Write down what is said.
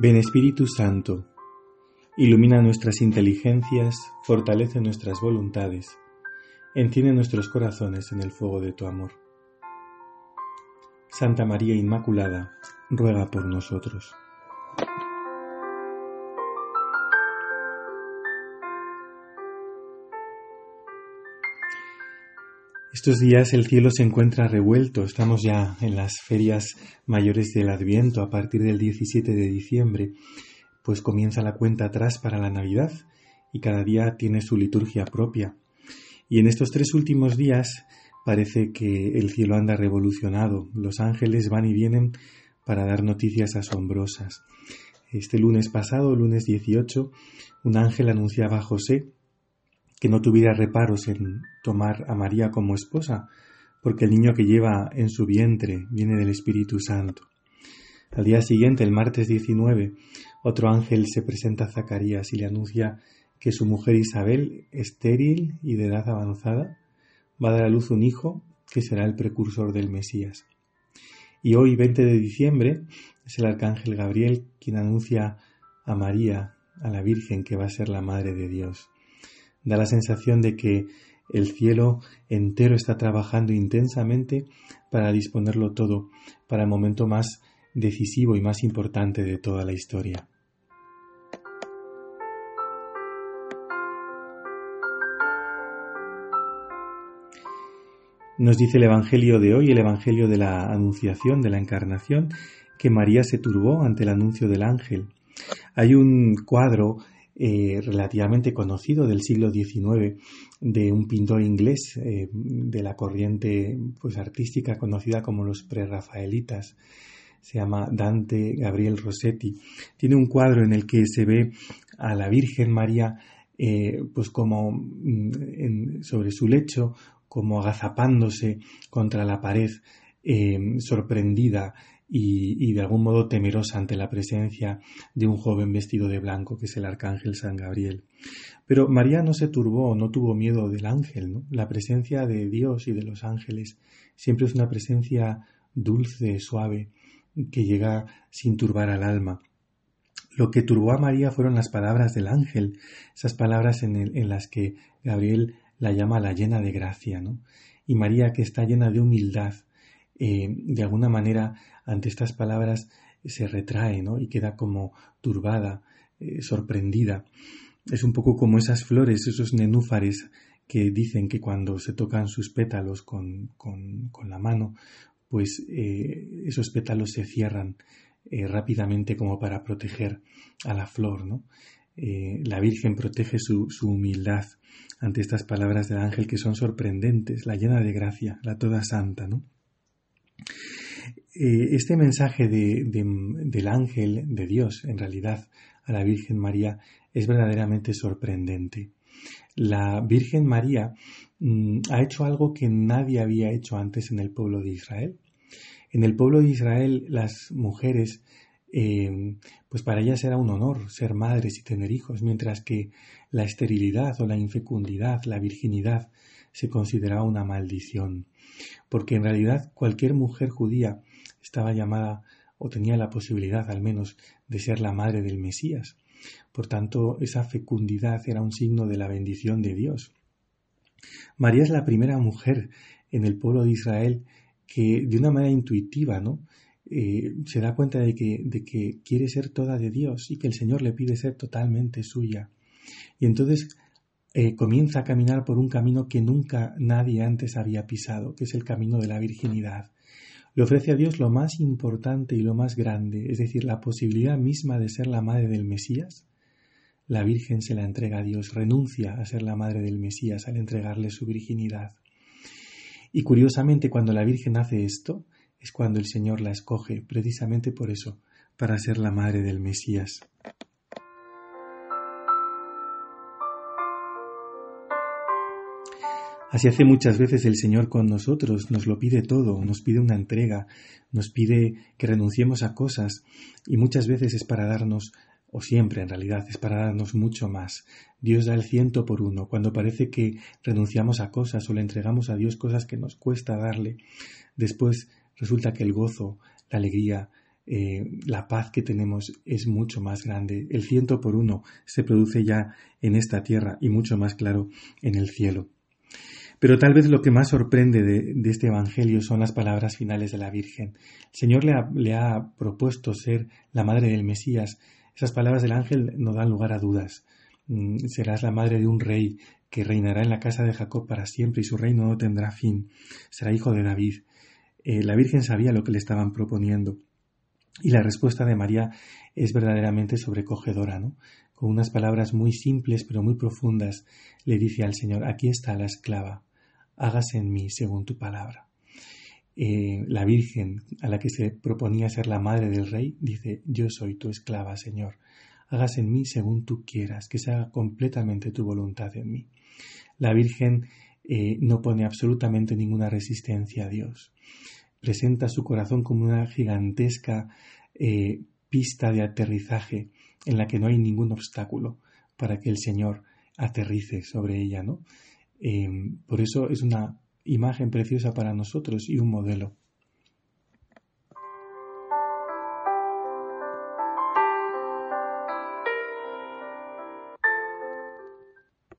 Ven Espíritu Santo, ilumina nuestras inteligencias, fortalece nuestras voluntades, enciende nuestros corazones en el fuego de tu amor. Santa María Inmaculada, ruega por nosotros. Estos días el cielo se encuentra revuelto, estamos ya en las ferias mayores del Adviento a partir del 17 de diciembre, pues comienza la cuenta atrás para la Navidad y cada día tiene su liturgia propia. Y en estos tres últimos días parece que el cielo anda revolucionado, los ángeles van y vienen para dar noticias asombrosas. Este lunes pasado, lunes 18, un ángel anunciaba a José que no tuviera reparos en tomar a María como esposa, porque el niño que lleva en su vientre viene del Espíritu Santo. Al día siguiente, el martes 19, otro ángel se presenta a Zacarías y le anuncia que su mujer Isabel, estéril y de edad avanzada, va a dar a luz un hijo que será el precursor del Mesías. Y hoy, 20 de diciembre, es el arcángel Gabriel quien anuncia a María, a la Virgen, que va a ser la Madre de Dios. Da la sensación de que el cielo entero está trabajando intensamente para disponerlo todo para el momento más decisivo y más importante de toda la historia. Nos dice el Evangelio de hoy, el Evangelio de la Anunciación, de la Encarnación, que María se turbó ante el anuncio del ángel. Hay un cuadro eh, relativamente conocido del siglo XIX de un pintor inglés eh, de la corriente pues, artística conocida como los prerrafaelitas. Se llama Dante Gabriel Rossetti. Tiene un cuadro en el que se ve a la Virgen María eh, pues como mm, sobre su lecho, como agazapándose contra la pared, sorprendida, y, de algún modo temerosa ante la presencia de un joven vestido de blanco, que es el arcángel San Gabriel. Pero María no se turbó, no tuvo miedo del ángel. ¿no? La presencia de Dios y de los ángeles siempre es una presencia dulce, suave, que llega sin turbar al alma. Lo que turbó a María fueron las palabras del ángel, esas palabras en, en las que Gabriel la llama la llena de gracia, ¿no? Y María que está llena de humildad, eh, de alguna manera ante estas palabras se retrae ¿no? y queda como turbada, eh, sorprendida. Es un poco como esas flores, esos nenúfares que dicen que cuando se tocan sus pétalos con, con, la mano, pues eh, esos pétalos se cierran rápidamente como para proteger a la flor, ¿no? la Virgen protege su, su, humildad ante estas palabras del ángel que son sorprendentes, la llena de gracia, la toda santa, ¿no? Eh, este mensaje del ángel de Dios, en realidad, a la Virgen María, es verdaderamente sorprendente. La Virgen María mm, ha hecho algo que nadie había hecho antes en el pueblo de Israel. En el pueblo de Israel las mujeres, eh, pues para ellas era un honor ser madres y tener hijos, mientras que la esterilidad o la infecundidad, la virginidad, se consideraba una maldición porque en realidad cualquier mujer judía estaba llamada o tenía la posibilidad al menos de ser la madre del Mesías. Por tanto, esa fecundidad era un signo de la bendición de Dios. María es la primera mujer en el pueblo de Israel que de una manera intuitiva, ¿no? Eh, se da cuenta de que, de que quiere ser toda de Dios y que el Señor le pide ser totalmente suya. Y entonces eh, comienza a caminar por un camino que nunca nadie antes había pisado, que es el camino de la virginidad. Le ofrece a Dios lo más importante y lo más grande, es decir, la posibilidad misma de ser la madre del Mesías. La Virgen se la entrega a Dios, renuncia a ser la madre del Mesías al entregarle su virginidad. Y curiosamente, cuando la Virgen hace esto, es cuando el Señor la escoge, precisamente por eso, para ser la madre del Mesías. Así hace muchas veces el Señor con nosotros, nos lo pide todo, nos pide una entrega, nos pide que renunciemos a cosas y muchas veces es para darnos, o siempre en realidad, es para darnos mucho más. Dios da el ciento por uno. Cuando parece que renunciamos a cosas o le entregamos a Dios cosas que nos cuesta darle, después resulta que el gozo, la alegría, eh, la paz que tenemos es mucho más grande. El ciento por uno se produce ya en esta tierra y mucho más claro en el cielo. Pero tal vez lo que más sorprende de, este Evangelio son las palabras finales de la Virgen. El Señor le ha, le ha, propuesto ser la madre del Mesías. Esas palabras del ángel no dan lugar a dudas. Mm, serás la madre de un rey que reinará en la casa de Jacob para siempre y su reino no tendrá fin. Será hijo de David. Eh, la Virgen sabía lo que le estaban proponiendo. Y la respuesta de María es verdaderamente sobrecogedora, ¿no? Con unas palabras muy simples pero muy profundas, le dice al Señor, aquí está la esclava, hágase en mí según tu palabra. Eh, la Virgen, a la que se proponía ser la madre del rey, dice, yo soy tu esclava, Señor, hágase en mí según tú quieras, que se haga completamente tu voluntad en mí. La Virgen eh, no pone absolutamente ninguna resistencia a Dios presenta su corazón como una gigantesca eh, pista de aterrizaje en la que no hay ningún obstáculo para que el Señor aterrice sobre ella, ¿no? Em, por eso es una imagen preciosa para nosotros y un modelo.